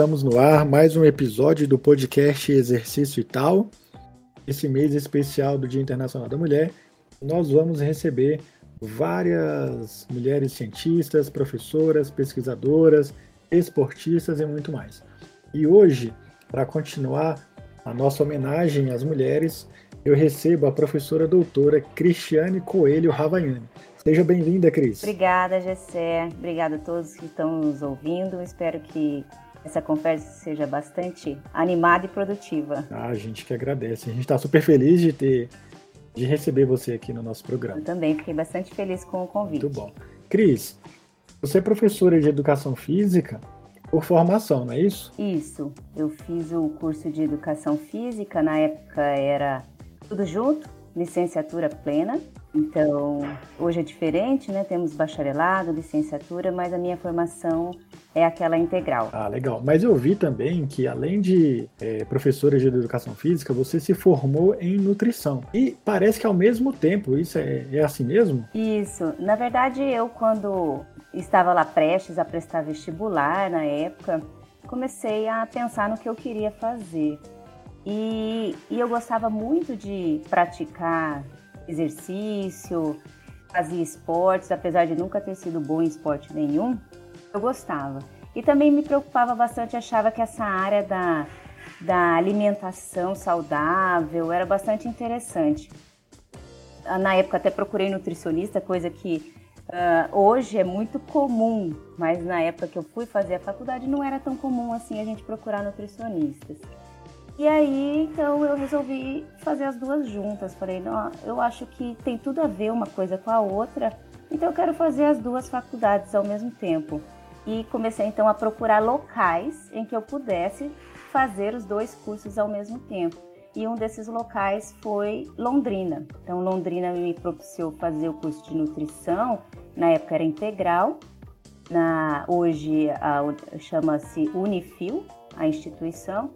Estamos no ar, mais um episódio do podcast Exercício e Tal. Esse mês especial do Dia Internacional da Mulher, nós vamos receber várias mulheres cientistas, professoras, pesquisadoras, esportistas e muito mais. E hoje, para continuar a nossa homenagem às mulheres, eu recebo a professora doutora Cristiane Coelho Ravaiani. Seja bem-vinda, Cris. Obrigada, Gessé. Obrigada a todos que estão nos ouvindo. Espero que essa conversa seja bastante animada e produtiva. Ah, a gente que agradece. A gente está super feliz de ter de receber você aqui no nosso programa. Eu também fiquei bastante feliz com o convite. Muito bom. Cris, você é professora de educação física por formação, não é isso? Isso. Eu fiz o curso de educação física, na época era tudo junto, licenciatura plena. Então, hoje é diferente, né? Temos bacharelado, licenciatura, mas a minha formação é aquela integral. Ah, legal. Mas eu vi também que, além de é, professora de educação física, você se formou em nutrição. E parece que ao mesmo tempo, isso é, é assim mesmo? Isso. Na verdade, eu, quando estava lá prestes a prestar vestibular, na época, comecei a pensar no que eu queria fazer. E, e eu gostava muito de praticar exercício, fazia esportes, apesar de nunca ter sido bom em esporte nenhum, eu gostava. E também me preocupava bastante, achava que essa área da, da alimentação saudável era bastante interessante. Na época até procurei nutricionista, coisa que uh, hoje é muito comum, mas na época que eu fui fazer a faculdade não era tão comum assim a gente procurar nutricionistas. E aí, então, eu resolvi fazer as duas juntas. Falei, não, eu acho que tem tudo a ver uma coisa com a outra, então eu quero fazer as duas faculdades ao mesmo tempo. E comecei então a procurar locais em que eu pudesse fazer os dois cursos ao mesmo tempo. E um desses locais foi Londrina. Então, Londrina me propiciou fazer o curso de nutrição, na época era integral, na, hoje chama-se Unifil, a instituição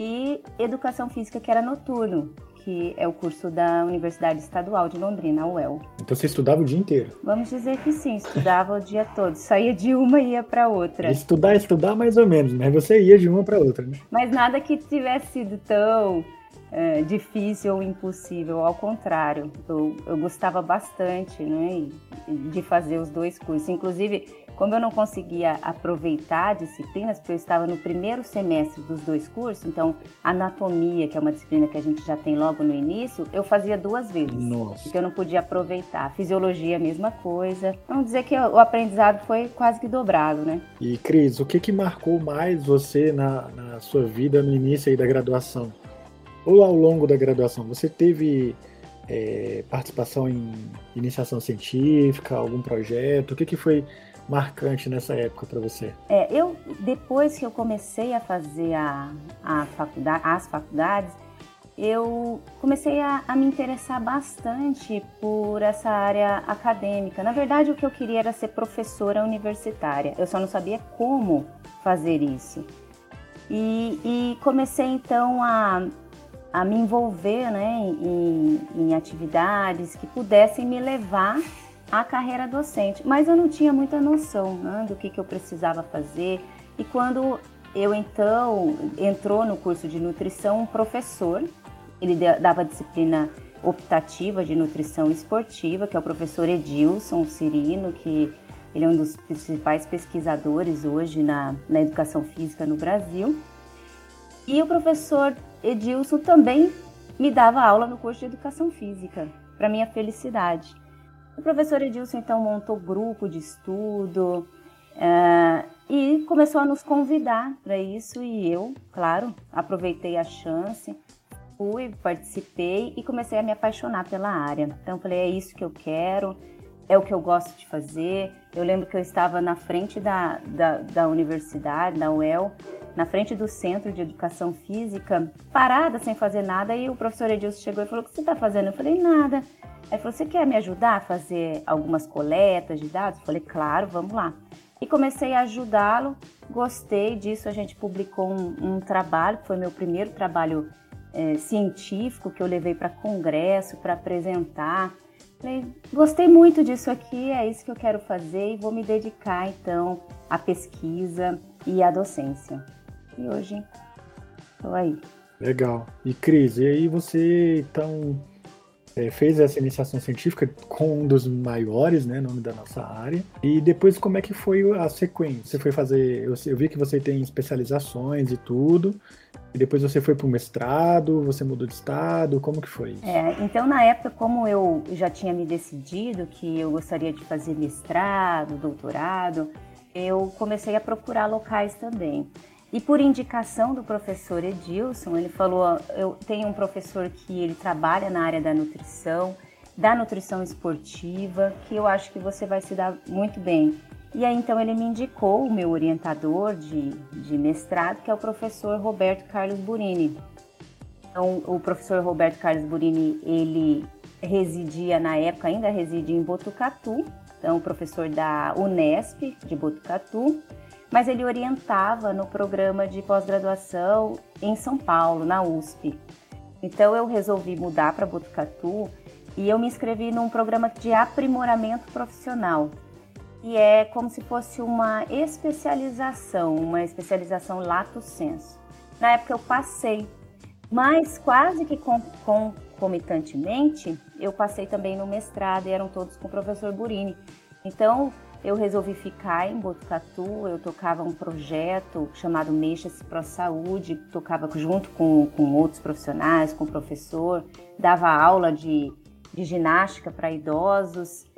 e Educação Física, que era noturno, que é o curso da Universidade Estadual de Londrina, a UEL. Então você estudava o dia inteiro? Vamos dizer que sim, estudava o dia todo. Saía de uma e ia para outra. Estudar, estudar mais ou menos, mas você ia de uma para outra, né? Mas nada que tivesse sido tão é, difícil ou impossível, ao contrário, eu, eu gostava bastante né, de fazer os dois cursos. Inclusive, como eu não conseguia aproveitar disciplinas, porque eu estava no primeiro semestre dos dois cursos, então anatomia, que é uma disciplina que a gente já tem logo no início, eu fazia duas vezes. Nossa. Porque eu não podia aproveitar. Fisiologia, a mesma coisa. Vamos dizer que o aprendizado foi quase que dobrado, né? E Cris, o que, que marcou mais você na, na sua vida no início aí da graduação? Ou ao longo da graduação? Você teve é, participação em iniciação científica, algum projeto? O que, que foi marcante nessa época para você? É, eu depois que eu comecei a fazer a, a faculdade, as faculdades, eu comecei a, a, me interessar bastante por essa área acadêmica. Na verdade, o que eu queria era ser professora universitária. Eu só não sabia como fazer isso. E, e comecei então a, a me envolver né, em, em atividades que pudessem me levar a carreira docente, mas eu não tinha muita noção né, do que, que eu precisava fazer. E quando eu então entrou no curso de nutrição, um professor, ele dava disciplina optativa de nutrição esportiva, que é o professor Edilson Cirino, que ele é um dos principais pesquisadores hoje na, na educação física no Brasil. E o professor Edilson também me dava aula no curso de educação física, para minha felicidade. O professor Edilson então montou grupo de estudo uh, e começou a nos convidar para isso e eu, claro, aproveitei a chance, fui, participei e comecei a me apaixonar pela área. Então falei, é isso que eu quero, é o que eu gosto de fazer. Eu lembro que eu estava na frente da, da, da universidade, da UEL, na frente do Centro de Educação Física, parada, sem fazer nada, e o professor Edilson chegou e falou, o que você está fazendo? Eu falei, nada. Aí falou: Você quer me ajudar a fazer algumas coletas de dados? Eu falei: Claro, vamos lá. E comecei a ajudá-lo, gostei disso. A gente publicou um, um trabalho, que foi meu primeiro trabalho é, científico que eu levei para congresso, para apresentar. Gostei muito disso aqui, é isso que eu quero fazer e vou me dedicar então à pesquisa e à docência. e hoje estou aí. Legal. E Cris, e aí você então é, fez essa iniciação científica com um dos maiores, né, nome da nossa área. E depois como é que foi a sequência? Você foi fazer, eu, eu vi que você tem especializações e tudo. E depois você foi para o mestrado, você mudou de estado, como que foi? É, então na época, como eu já tinha me decidido que eu gostaria de fazer mestrado, doutorado, eu comecei a procurar locais também. E por indicação do professor Edilson, ele falou: eu tenho um professor que ele trabalha na área da nutrição, da nutrição esportiva, que eu acho que você vai se dar muito bem. E aí então ele me indicou o meu orientador de, de mestrado, que é o professor Roberto Carlos Burini. Então, o professor Roberto Carlos Burini, ele residia na época, ainda reside em Botucatu, então professor da Unesp de Botucatu mas ele orientava no programa de pós-graduação em São Paulo, na USP. Então eu resolvi mudar para Botucatu e eu me inscrevi num programa de aprimoramento profissional, que é como se fosse uma especialização, uma especialização lato sensu. Na época eu passei, mas quase que concomitantemente eu passei também no mestrado e eram todos com o professor Burini. Então eu resolvi ficar em Botucatu, eu tocava um projeto chamado Mexa-se Pro Saúde, tocava junto com, com outros profissionais, com o professor, dava aula de, de ginástica para idosos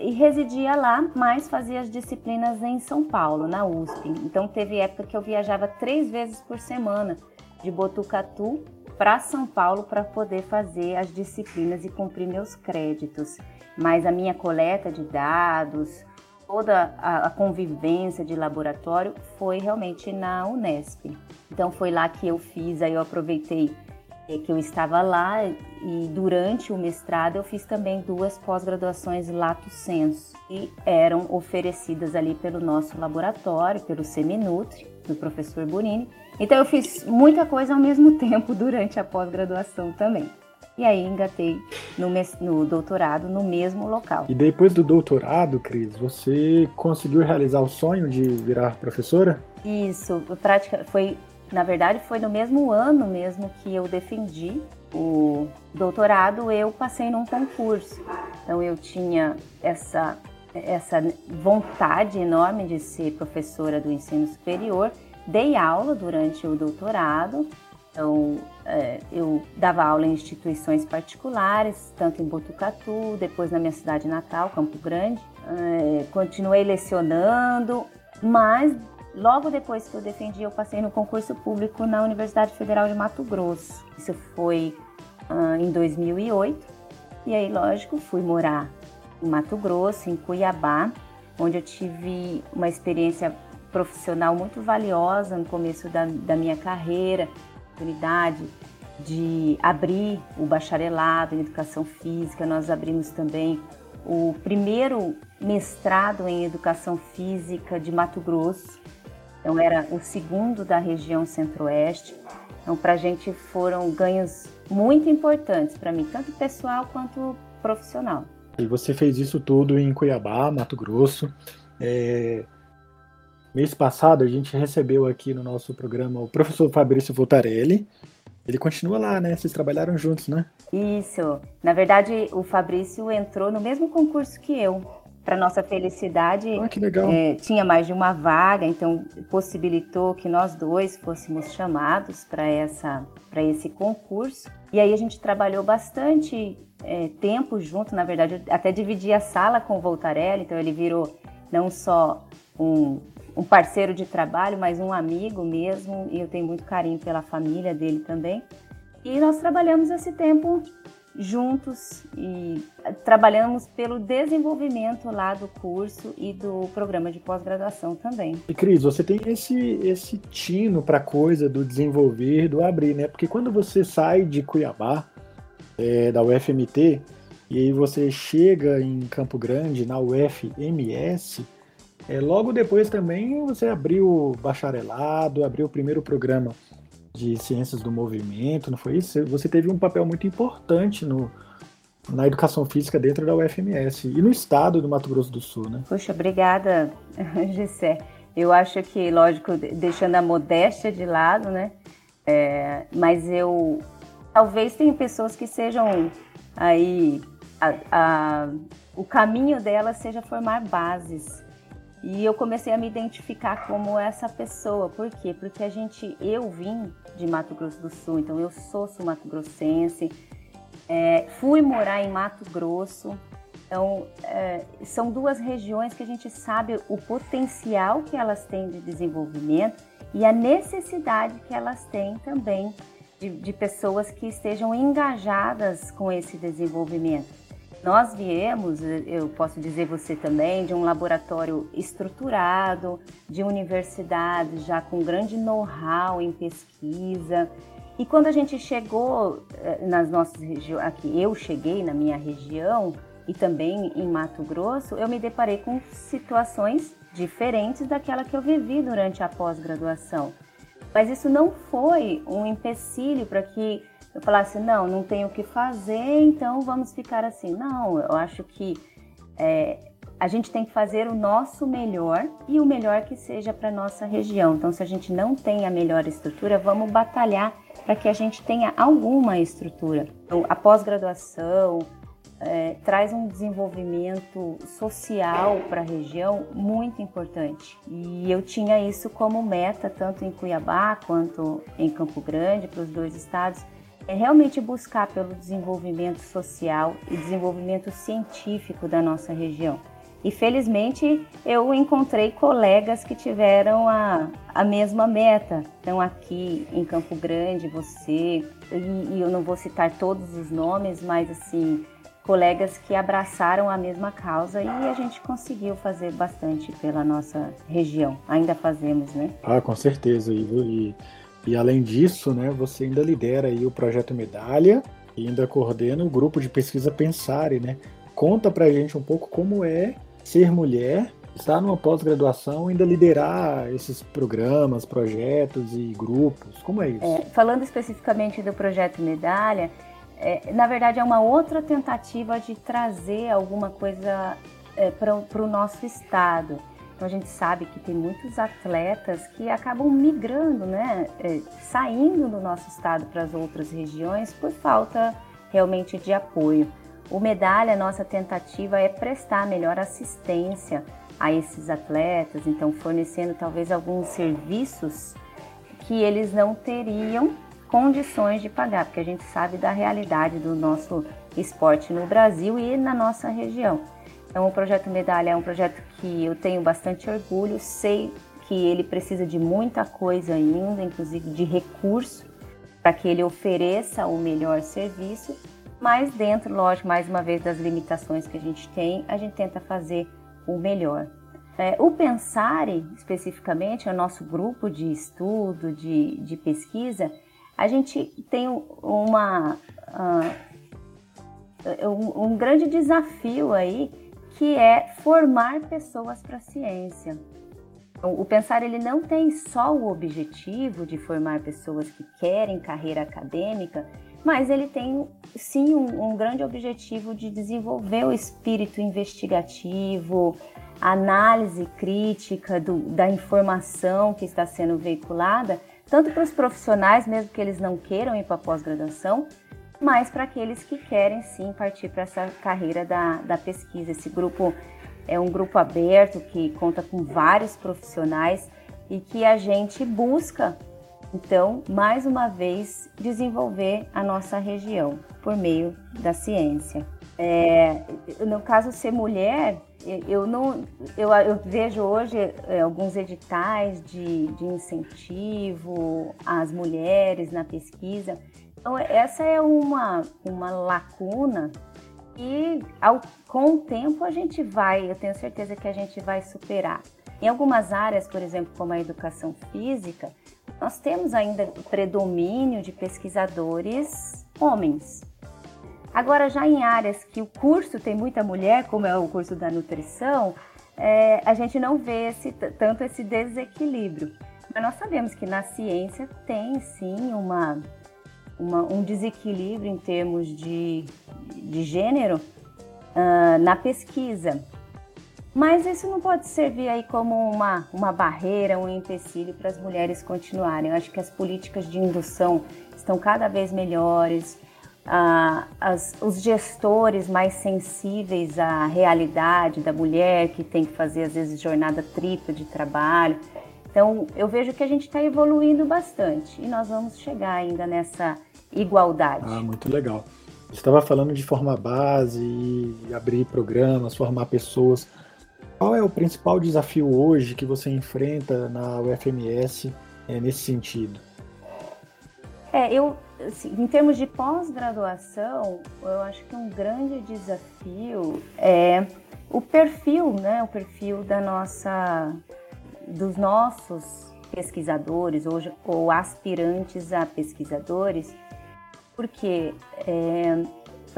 e residia lá, mas fazia as disciplinas em São Paulo, na USP. Então teve época que eu viajava três vezes por semana de Botucatu para São Paulo para poder fazer as disciplinas e cumprir meus créditos. Mas a minha coleta de dados, toda a, convivência de laboratório foi realmente na Unesp. Então foi lá que eu fiz, aí eu aproveitei que eu estava lá e durante o mestrado eu fiz também duas pós-graduações lato sensu e eram oferecidas ali pelo nosso laboratório, pelo Seminutri, do professor Burini. Então eu fiz muita coisa ao mesmo tempo durante a pós-graduação também. E aí engatei no, no, doutorado no mesmo local. E depois do doutorado, Cris, você conseguiu realizar o sonho de virar professora? Isso, prática foi, na verdade, foi no mesmo ano mesmo que eu defendi o doutorado, eu passei num concurso. Então eu tinha essa essa vontade enorme de ser professora do ensino superior, dei aula durante o doutorado então, é, eu dava aula em instituições particulares, tanto em Botucatu, depois na minha cidade natal, Campo Grande. É, continuei lecionando, mas logo depois que eu defendi, eu passei no concurso público na Universidade Federal de Mato Grosso. Isso foi uh, em 2008. E aí, lógico, fui morar em Mato Grosso, em Cuiabá, onde eu tive uma experiência profissional muito valiosa no começo da, da minha carreira oportunidade de abrir o bacharelado em educação física, nós abrimos também o primeiro mestrado em educação física de Mato Grosso. Então era o segundo da região Centro-Oeste. Então para a gente foram ganhos muito importantes para mim, tanto pessoal quanto profissional. E você fez isso tudo em Cuiabá, Mato Grosso. É, Mês passado a gente recebeu aqui no nosso programa o professor Fabrício Voltarelli. Ele continua lá, né? Vocês trabalharam juntos, né? Isso. Na verdade, o Fabrício entrou no mesmo concurso que eu. Para nossa felicidade, ah. É, tinha mais de uma vaga, então possibilitou que nós dois fôssemos chamados para essa para esse concurso. E aí a gente trabalhou bastante é, tempo junto, na verdade, até dividi a sala com o Voltarelli, então ele virou não só um um parceiro de trabalho, mas um amigo mesmo, e eu tenho muito carinho pela família dele também. E nós trabalhamos esse tempo juntos e trabalhamos pelo desenvolvimento lá do curso e do programa de pós-graduação também. E Cris, você tem esse esse tino para coisa do desenvolver, do abrir, né? Porque quando você sai de Cuiabá, é, da UFMT, e aí você chega em Campo Grande, na UFMS, é, logo depois também você abriu o bacharelado, abriu o primeiro programa de ciências do movimento, não foi isso? Você teve um papel muito importante no, na educação física dentro da UFMS e no estado do Mato Grosso do Sul, né? Poxa, obrigada, Gessé. Eu acho que, lógico, deixando a modéstia de lado, né? É, mas eu talvez tenha pessoas que sejam aí a, a, o caminho delas seja formar bases. E eu comecei a me identificar como essa pessoa. Por quê? Porque a gente, eu vim de Mato Grosso do Sul, então eu sou sul-mato-grossense, é, fui morar em Mato Grosso. Então, é, são duas regiões que a gente sabe o potencial que elas têm de desenvolvimento e a necessidade que elas têm também de, de pessoas que estejam engajadas com esse desenvolvimento. Nós viemos, eu posso dizer você também, de um laboratório estruturado, de universidades já com grande know-how em pesquisa. E quando a gente chegou eh, nas nossas regiões, aqui eu cheguei na minha região e também em Mato Grosso, eu me deparei com situações diferentes daquela que eu vivi durante a pós-graduação. Mas isso não foi um empecilho para que eu falasse, não, não tenho o que fazer, então vamos ficar assim. Não, eu acho que é, a gente tem que fazer o nosso melhor e o melhor que seja para nossa região. Então, se a gente não tem a melhor estrutura, vamos batalhar para que a gente tenha alguma estrutura. Então, a pós-graduação, é, traz um desenvolvimento social para a região muito importante. E eu tinha isso como meta, tanto em Cuiabá quanto em Campo Grande, para os dois estados, é realmente buscar pelo desenvolvimento social e desenvolvimento científico da nossa região. E felizmente eu encontrei colegas que tiveram a, a mesma meta. Então, aqui em Campo Grande, você, e, e eu não vou citar todos os nomes, mas assim, colegas que abraçaram a mesma causa e a gente conseguiu fazer bastante pela nossa região. Ainda fazemos, né? Ah, com certeza, Ivo. E, e além disso, né, você ainda lidera aí o projeto Medalha e ainda coordena o grupo de pesquisa Pensare, né? Conta pra gente um pouco como é ser mulher, estar numa pós-graduação, ainda liderar esses programas, projetos e grupos. Como é isso? É, falando especificamente do projeto Medalha, é, na verdade, é uma outra tentativa de trazer alguma coisa é, para o nosso estado. Então, a gente sabe que tem muitos atletas que acabam migrando, né, é, saindo do nosso estado para as outras regiões por falta realmente de apoio. O Medalha, nossa tentativa é prestar melhor assistência a esses atletas, então fornecendo talvez alguns serviços que eles não teriam condições de pagar, porque a gente sabe da realidade do nosso esporte no Brasil e na nossa região. Então, o projeto Medalha é um projeto que eu tenho bastante orgulho, sei que ele precisa de muita coisa ainda, inclusive de recurso, para que ele ofereça o melhor serviço, mas dentro, lógico, mais uma vez das limitações que a gente tem, a gente tenta fazer o melhor. É, o Pensare, especificamente, é o nosso grupo de estudo, de, de pesquisa, a gente tem uma, uh, um, um grande desafio aí, que é formar pessoas para a ciência. O pensar ele não tem só o objetivo de formar pessoas que querem carreira acadêmica, mas ele tem sim um, um, grande objetivo de desenvolver o espírito investigativo, análise crítica do, da informação que está sendo veiculada tanto para os profissionais, mesmo que eles não queiram ir para a pós-graduação, mas para aqueles que querem sim partir para essa carreira da, da pesquisa. Esse grupo é um grupo aberto que conta com vários profissionais e que a gente busca, então, mais uma vez, desenvolver a nossa região por meio da ciência. É, no caso, ser mulher, eu não eu, eu vejo hoje é, alguns editais de, de incentivo às mulheres na pesquisa. Então, essa é uma, uma lacuna e ao, com o tempo a gente vai, eu tenho certeza que a gente vai superar. Em algumas áreas, por exemplo, como a educação física, nós temos ainda predomínio de pesquisadores homens. Agora, já em áreas que o curso tem muita mulher, como é o curso da nutrição, é, a gente não vê esse, tanto esse desequilíbrio. Mas nós sabemos que na ciência tem sim uma, uma um desequilíbrio em termos de, de gênero uh, na pesquisa. Mas isso não pode servir aí como uma, uma barreira, um empecilho para as mulheres continuarem. Eu acho que as políticas de indução estão cada vez melhores, ah, as, os gestores mais sensíveis à realidade da mulher, que tem que fazer às vezes jornada tripla de trabalho. Então, eu vejo que a gente está evoluindo bastante e nós vamos chegar ainda nessa igualdade. Ah, muito legal. Você estava falando de formar base abrir programas, formar pessoas. Qual é o principal desafio hoje que você enfrenta na UFMS é, nesse sentido? É, eu, assim, em termos de pós-graduação, eu acho que um grande desafio é o perfil, né? O perfil da nossa, dos nossos pesquisadores hoje ou aspirantes a pesquisadores, porque é,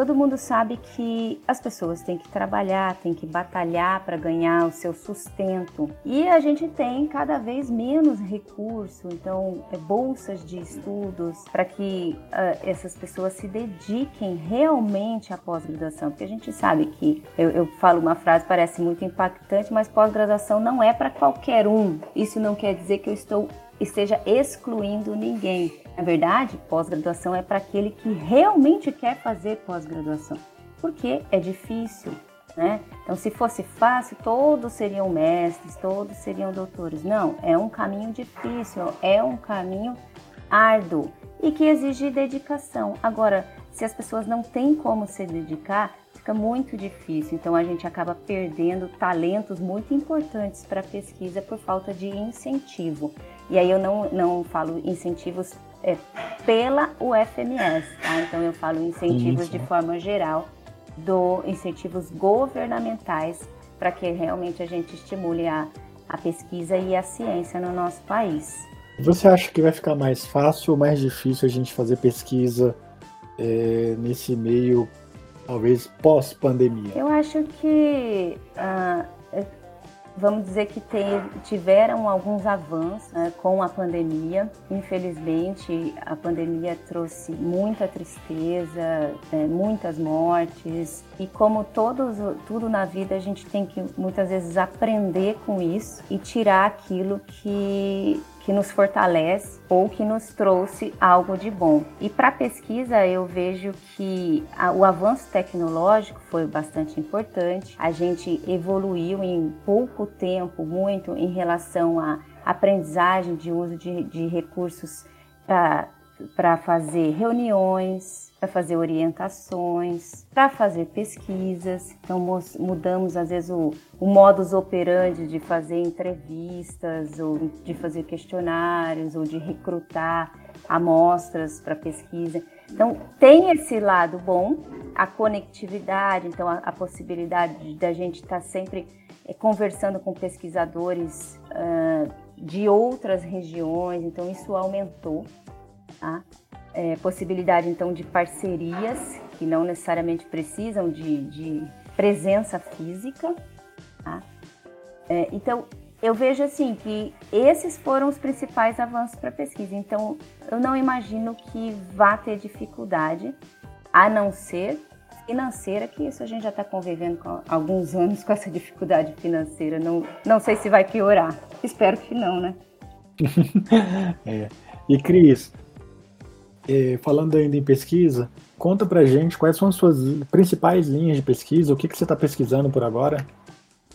Todo mundo sabe que as pessoas têm que trabalhar, têm que batalhar para ganhar o seu sustento. E a gente tem cada vez menos recurso, então é, bolsas de estudos para que uh, essas pessoas se dediquem realmente à pós-graduação. Porque a gente sabe que eu, eu falo uma frase parece muito impactante, mas pós-graduação não é para qualquer um. Isso não quer dizer que eu estou esteja excluindo ninguém. Na verdade, pós-graduação é para aquele que realmente quer fazer pós-graduação, porque é difícil, né? Então, se fosse fácil, todos seriam mestres, todos seriam doutores. Não, é um caminho difícil, é um caminho árduo e que exige dedicação. Agora, se as pessoas não têm como se dedicar, fica muito difícil. Então a gente acaba perdendo talentos muito importantes para a pesquisa por falta de incentivo. E aí eu não, não falo incentivos é, pela UFMS, tá? Então eu falo incentivos Isso. de forma geral, do incentivos governamentais para que realmente a gente estimule a, a pesquisa e a ciência no nosso país. Você acha que vai ficar mais fácil ou mais difícil a gente fazer pesquisa é, nesse meio, talvez pós-pandemia? Eu acho que uh, vamos dizer que tiveram alguns avanços né, com a pandemia. Infelizmente, a pandemia trouxe muita tristeza, né, muitas mortes. E como todos, tudo na vida, a gente tem que muitas vezes aprender com isso e tirar aquilo que que nos fortalece ou que nos trouxe algo de bom. E para pesquisa, eu vejo que a, o avanço tecnológico foi bastante importante. A gente evoluiu em pouco tempo muito em relação à aprendizagem de uso de, de recursos para fazer reuniões, para fazer orientações, para fazer pesquisas. Então mudamos às vezes o, o modus operandi de fazer entrevistas ou de fazer questionários ou de recrutar amostras para pesquisa. Então tem esse lado bom, a conectividade, então a, a possibilidade da gente estar tá sempre é, conversando com pesquisadores uh, de outras regiões, então isso aumentou. Tá? é, possibilidade então de parcerias que não necessariamente precisam de, de presença física. Tá? É, então eu vejo assim que esses foram os principais avanços para a pesquisa. Então eu não imagino que vá ter dificuldade, a não ser financeira, que isso a gente já está convivendo há alguns anos com essa dificuldade financeira. Não, não sei se vai piorar. Espero que não, né? é. E Cris, é, falando ainda em pesquisa, conta pra gente quais são as suas principais linhas de pesquisa, o que, que você está pesquisando por agora?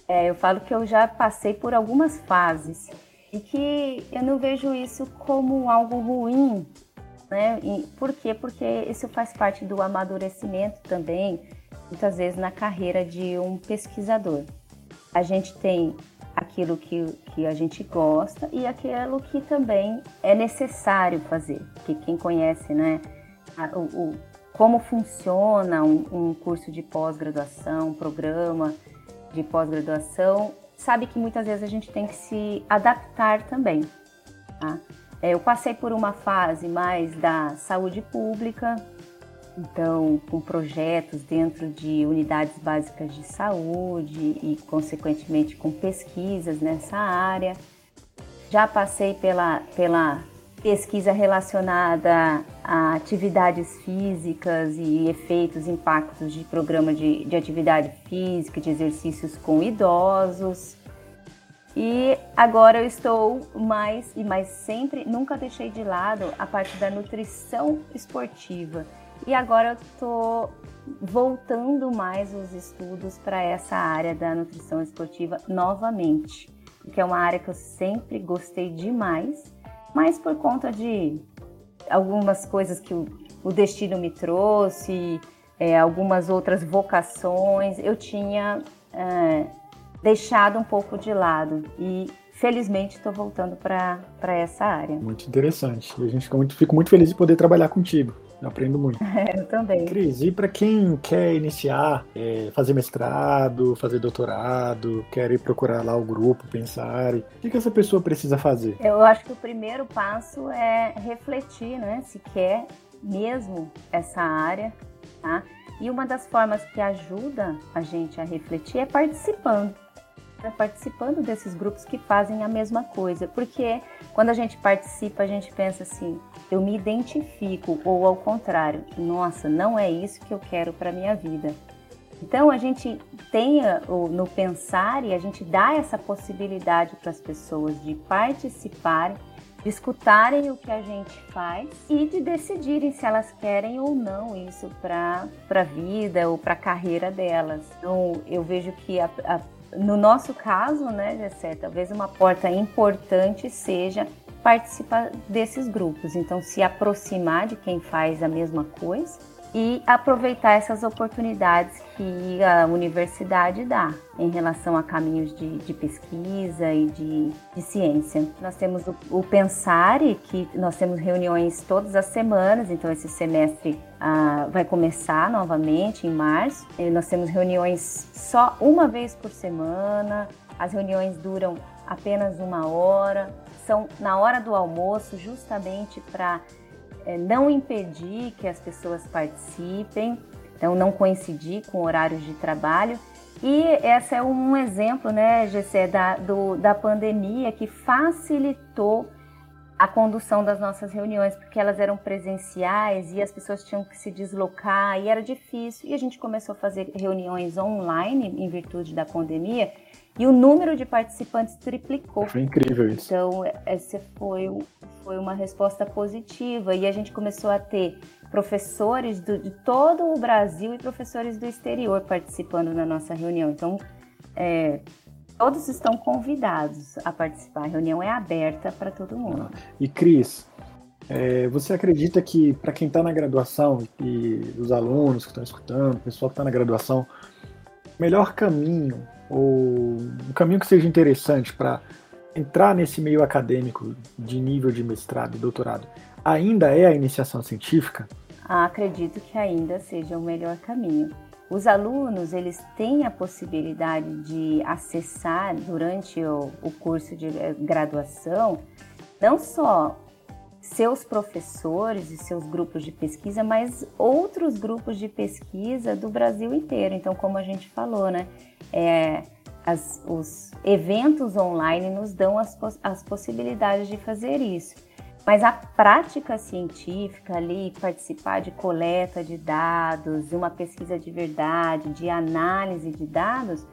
É, eu falo que eu já passei por algumas fases e que eu não vejo isso como algo ruim, né? E por quê? Porque isso faz parte do amadurecimento também, muitas vezes na carreira de um pesquisador. A gente tem aquilo que, que a gente gosta e aquilo que também é necessário fazer. Que quem conhece, né, o, o como funciona um, um curso de pós-graduação, um programa de pós-graduação, sabe que muitas vezes a gente tem que se adaptar também. Tá? É, eu passei por uma fase mais da saúde pública, então, com projetos dentro de unidades básicas de saúde e, consequentemente, com pesquisas nessa área. Já passei pela, pela pesquisa relacionada atividades físicas e efeitos, impactos de programa de, de atividade física, de exercícios com idosos. E agora eu estou mais e mais sempre, nunca deixei de lado a parte da nutrição esportiva. E agora eu estou voltando mais os estudos para essa área da nutrição esportiva novamente, que é uma área que eu sempre gostei demais, mas por conta de algumas coisas que o, o destino me trouxe, é, algumas outras vocações, eu tinha é, deixado um pouco de lado. E felizmente estou voltando para essa área. Muito interessante. E a gente fica muito, fico muito feliz de poder trabalhar contigo. Eu aprendo muito. É, eu também. Cris, e para quem quer iniciar, é, fazer mestrado, fazer doutorado, quer ir procurar lá o grupo, pensar, o que, que essa pessoa precisa fazer? Eu acho que o primeiro passo é refletir, né? Se quer mesmo essa área, tá? E uma das formas que ajuda a gente a refletir é participando participando desses grupos que fazem a mesma coisa. Porque quando a gente participa, a gente pensa assim, eu me identifico, ou ao contrário, nossa, não é isso que eu quero para minha vida. Então a gente tem no pensar e a gente dá essa possibilidade para as pessoas de participarem, de escutarem o que a gente faz e de decidirem se elas querem ou não isso para a vida ou para a carreira delas. Então eu vejo que a, a no nosso caso, né, Gessé, talvez uma porta importante seja participar desses grupos. Então, se aproximar de quem faz a mesma coisa e aproveitar essas oportunidades que a universidade dá em relação a caminhos de, de pesquisa e de, de, ciência. Nós temos o, o Pensare, que nós temos reuniões todas as semanas, então esse semestre ah, vai começar novamente em março. E nós temos reuniões só uma vez por semana, as reuniões duram apenas uma hora, são na hora do almoço, justamente para é, não impedir que as pessoas participem, então não coincidir com horários de trabalho. E esse é um exemplo, né, GC, da, do, da pandemia que facilitou a condução das nossas reuniões, porque elas eram presenciais e as pessoas tinham que se deslocar e era difícil. E a gente começou a fazer reuniões online em virtude da pandemia e o número de participantes triplicou. Foi incrível isso. Então, essa foi, foi uma resposta positiva. E a gente começou a ter professores do, de todo o Brasil e professores do exterior participando na nossa reunião. Então, é, todos estão convidados a participar. A reunião é aberta para todo mundo. E, Cris, é, você acredita que para quem está na graduação e os alunos que estão escutando, o pessoal que está na graduação, o melhor caminho ou um caminho que seja interessante para entrar nesse meio acadêmico de nível de mestrado e doutorado ainda é a iniciação científica? Acredito que ainda seja o melhor caminho. Os alunos eles têm a possibilidade de acessar durante o, o curso de graduação não só seus professores e seus grupos de pesquisa, mas outros grupos de pesquisa do Brasil inteiro. Então, como a gente falou, né? É, as, os eventos online nos dão as, as possibilidades de fazer isso. Mas a prática científica ali, participar de coleta de dados, de uma pesquisa de verdade, de análise de dados,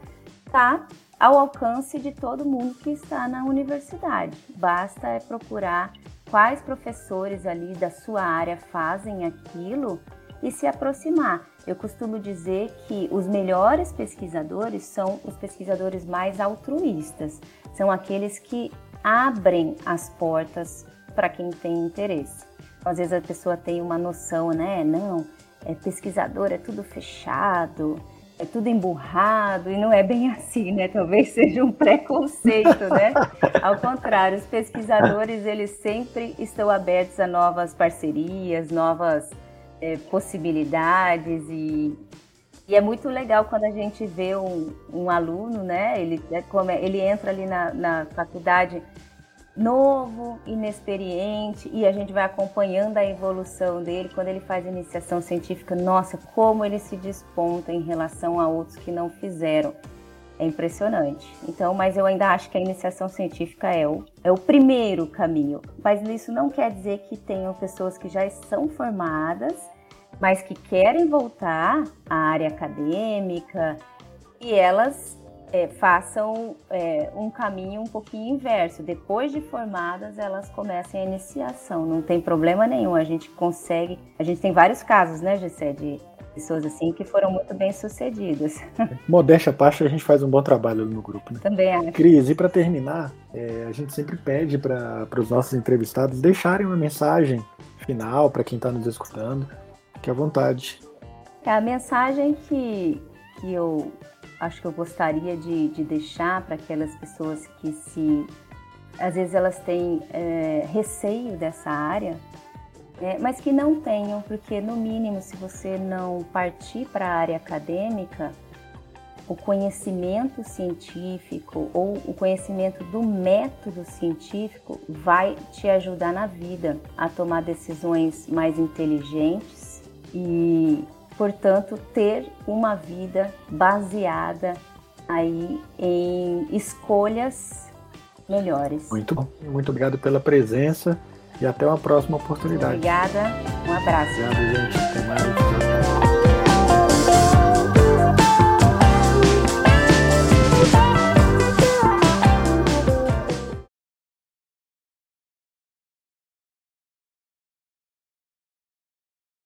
está ao alcance de todo mundo que está na universidade. Basta é procurar quais professores ali da sua área fazem aquilo e se aproximar. Eu costumo dizer que os melhores pesquisadores são os pesquisadores mais altruístas, são aqueles que abrem as portas para quem tem interesse. Às vezes a pessoa tem uma noção, né? Não, é pesquisador é tudo fechado, é tudo emburrado e não é bem assim, né? Talvez seja um preconceito, né? Ao contrário, os pesquisadores eles sempre estão abertos a novas parcerias, novas é, possibilidades e, e é muito legal quando a gente vê um, um aluno, né? Ele, é, ele entra ali na, na faculdade novo, inexperiente, e a gente vai acompanhando a evolução dele. Quando ele faz iniciação científica, nossa, como ele se desponta em relação a outros que não fizeram. é impressionante. Então, mas eu ainda acho que a iniciação científica é o, é o primeiro caminho. Mas isso não quer dizer que tenham pessoas que já são formadas, mas que querem voltar à área acadêmica e elas é, façam é, um caminho um pouquinho inverso. Depois de formadas, elas comecem a iniciação. Não tem problema nenhum. A gente consegue. A gente tem vários casos, né, Gessé, de pessoas assim que foram muito bem sucedidas. Modéstia à parte, a gente faz um bom trabalho no grupo, né? Também acho. Cris, e para terminar, é, a gente sempre pede para os nossos entrevistados deixarem uma mensagem final para quem está nos escutando. Fique à vontade. É a mensagem que, que eu acho que eu gostaria de, de deixar para aquelas pessoas que se às vezes elas têm é, receio dessa área é, mas que não tenham, porque no mínimo, se você não partir para a área acadêmica, o conhecimento científico ou o conhecimento do método científico vai te ajudar na vida a tomar decisões mais inteligentes e, portanto, ter uma vida baseada aí em escolhas melhores. Muito bom. Muito obrigado pela presença. E até uma próxima oportunidade. Obrigada. Um abraço. Obrigado, gente.